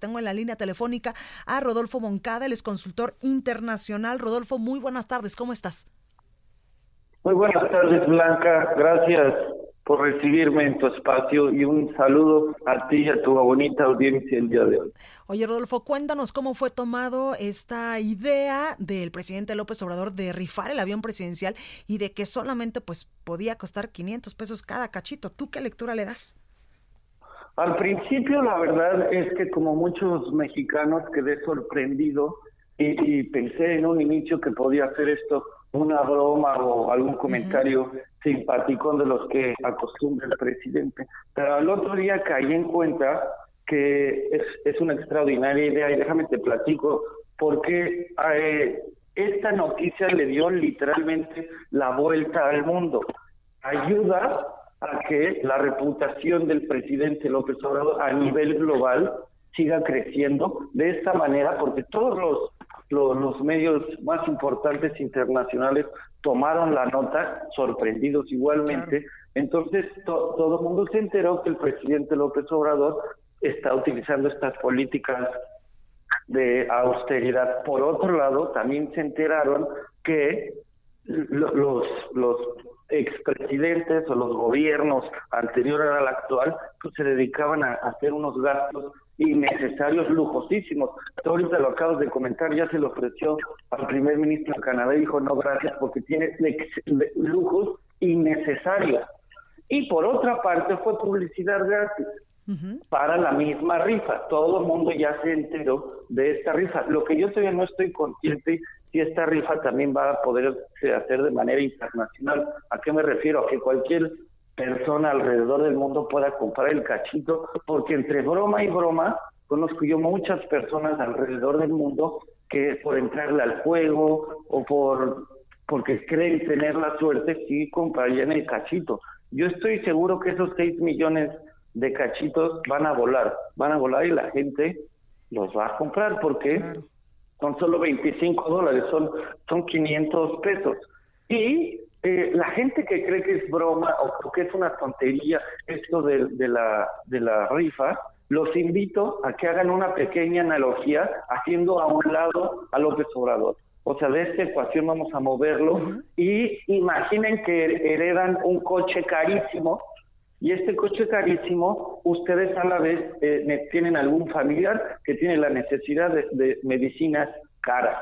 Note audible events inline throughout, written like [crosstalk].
Tengo en la línea telefónica a Rodolfo Moncada, él es consultor internacional. Rodolfo, muy buenas tardes, ¿cómo estás? Muy buenas tardes, Blanca. Gracias por recibirme en tu espacio y un saludo a ti y a tu bonita audiencia el día de hoy. Oye, Rodolfo, cuéntanos cómo fue tomado esta idea del presidente López Obrador de rifar el avión presidencial y de que solamente pues podía costar 500 pesos cada cachito. ¿Tú qué lectura le das? Al principio, la verdad es que como muchos mexicanos quedé sorprendido y, pensé en un inicio que podía hacer esto una broma o algún comentario simpático de los que acostumbra el presidente. Pero al otro día caí en cuenta que es, es una extraordinaria idea y déjame te platico porque eh, esta noticia le dio literalmente la vuelta al mundo. Ayuda a que la reputación del presidente López Obrador a nivel global siga creciendo de esta manera, porque todos los, los, medios más importantes internacionales tomaron la nota, sorprendidos igualmente. Entonces, todo el mundo se enteró que el presidente López Obrador está utilizando estas políticas de austeridad. Por otro lado, también se enteraron que los, los expresidentes o los gobiernos anteriores al actual pues se dedicaban a hacer unos gastos innecesarios, lujosísimos. ahorita lo acabas de comentar, ya se le ofreció al primer ministro de Canadá y dijo no gracias porque tiene lujos innecesarios. Y por otra parte fue publicidad gratis para la misma rifa. Todo el mundo ya se enteró de esta rifa. Lo que yo todavía no estoy consciente si esta rifa también va a poder hacer de manera internacional. ¿A qué me refiero? A que cualquier persona alrededor del mundo pueda comprar el cachito, porque entre broma y broma conozco yo muchas personas alrededor del mundo que por entrarle al juego o por porque creen tener la suerte sí comprarían el cachito. Yo estoy seguro que esos 6 millones de cachitos van a volar, van a volar y la gente los va a comprar porque son solo 25 dólares, son, son 500 pesos. Y eh, la gente que cree que es broma o que es una tontería esto de, de, la, de la rifa, los invito a que hagan una pequeña analogía haciendo a un lado a López Obrador. O sea, de esta ecuación vamos a moverlo y imaginen que heredan un coche carísimo y este coche carísimo, ustedes a la vez eh, tienen algún familiar que tiene la necesidad de, medicinas caras.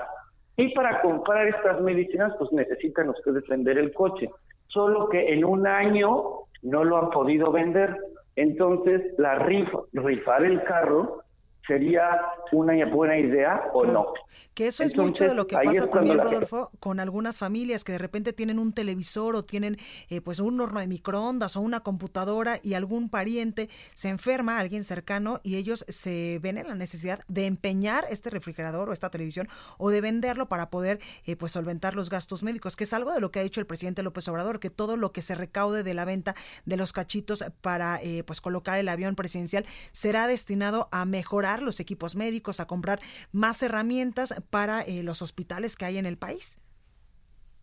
Y para comprar estas medicinas, pues necesitan ustedes vender el coche. Solo que en un año no lo han podido vender. Entonces, la rifa, rifar el carro sería una buena idea o no. Que eso es mucho de lo que pasa también, Rodolfo, con algunas familias que de repente tienen un televisor o tienen eh, pues un horno de microondas o una computadora y algún pariente se enferma, alguien cercano, y ellos se ven en la necesidad de empeñar este refrigerador o esta televisión o de venderlo para poder eh, pues solventar los gastos médicos, que es algo de lo que ha dicho el presidente López Obrador, que todo lo que se recaude de la venta de los cachitos para eh, pues colocar el avión presidencial será destinado a mejorar los equipos médicos, a comprar más herramientas para eh, los hospitales que hay en el país.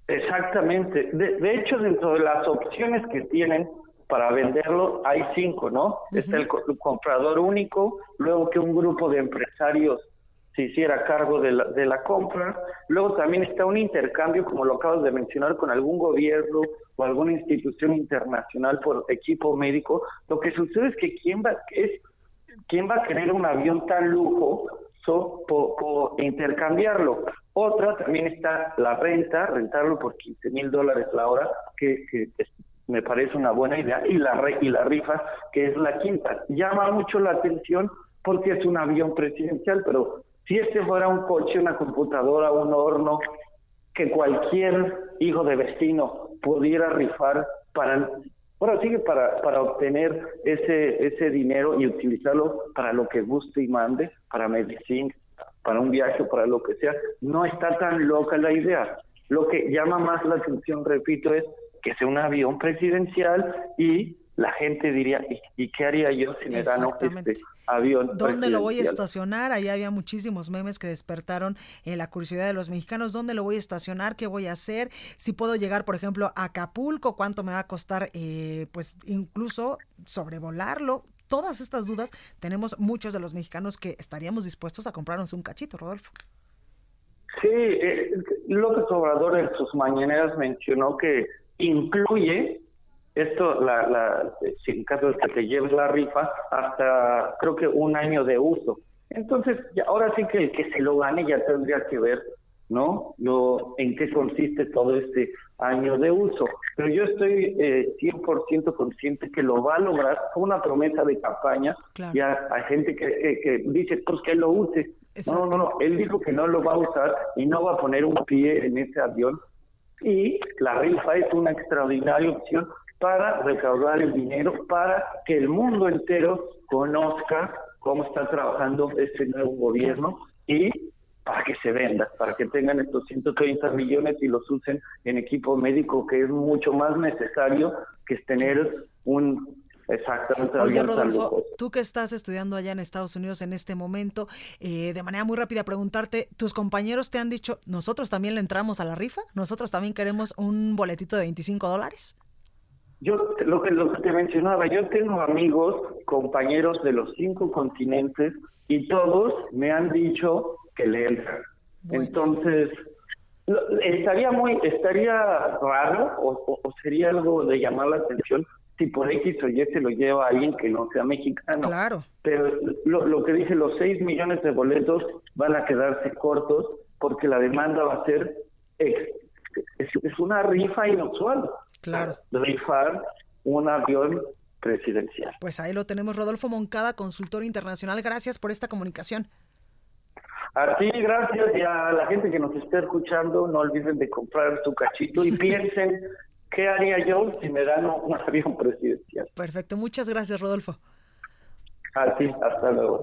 Exactamente. De, hecho, dentro de las opciones que tienen para venderlo, hay cinco, ¿no? Está el, comprador único, luego que un grupo de empresarios se hiciera cargo de la, de la compra. Luego también está un intercambio, como lo acabas de mencionar, con algún gobierno o alguna institución internacional por equipo médico. Lo que sucede es que quién va, es ¿quién va a querer un avión tan lujo por, intercambiarlo? Otra también está la renta, rentarlo por 15 mil dólares la hora, que, me parece una buena idea, y la, y la rifa, que es la quinta. Llama mucho la atención porque es un avión presidencial, pero si este fuera un coche, una computadora, un horno, que cualquier hijo de vecino pudiera rifar para Ahora sigue para, para obtener ese, ese dinero y utilizarlo para lo que guste y mande, para medicina, para un viaje, para lo que sea. No está tan loca la idea. Lo que llama más la atención, repito, es que sea un avión presidencial y la gente diría, ¿y, qué haría yo si me dan este avión? ¿Dónde lo voy a estacionar? Ahí había muchísimos memes que despertaron eh, la curiosidad de los mexicanos. ¿Dónde lo voy a estacionar? ¿Qué voy a hacer? Si puedo llegar, por ejemplo, a Acapulco, ¿cuánto me va a costar? Eh, pues incluso sobrevolarlo. Todas estas dudas tenemos muchos de los mexicanos que estaríamos dispuestos a comprarnos un cachito, Rodolfo. Sí, eh, López Obrador en sus mañaneras mencionó que incluye esto, la, la, si en caso de que te lleves la rifa, hasta creo que un año de uso. Entonces, ahora sí que el que se lo gane ya tendría que ver, ¿no? Lo, en qué consiste todo este año de uso. Pero yo estoy eh, 100% consciente que lo va a lograr con una promesa de campaña. Ya hay gente que, que dice, pues que lo use. No, no, no, él dijo que no lo va a usar y no va a poner un pie en ese avión. Y la rifa es una extraordinaria opción para recaudar el dinero, para que el mundo entero conozca cómo está trabajando este nuevo gobierno y para que se venda, para que tengan estos 130 millones y los usen en equipo médico, que es mucho más necesario que tener un Exactamente. Oye, Rodolfo, tú que estás estudiando allá en Estados Unidos en este momento, eh, de manera muy rápida preguntarte, ¿tus compañeros te han dicho, nosotros también le entramos a la rifa? ¿Nosotros también queremos un boletito de 25 dólares? Yo, lo que, lo que te mencionaba, yo tengo amigos, compañeros de los cinco continentes y todos me han dicho que le entran. Entonces, estaría muy, estaría raro o, sería algo de llamar la atención si por X o Y se lo lleva a alguien que no sea mexicano. Claro. Pero lo, lo que dice, los 6 millones de boletos van a quedarse cortos porque la demanda va a ser, es, es una rifa inusual. Claro. Rifar un avión presidencial. Pues ahí lo tenemos, Rodolfo Moncada, consultor internacional. Gracias por esta comunicación. A ti, gracias, y a la gente que nos está escuchando, no olviden de comprar su cachito y [laughs] piensen qué haría yo si me dan un avión presidencial. Perfecto, muchas gracias, Rodolfo. A ti, hasta luego.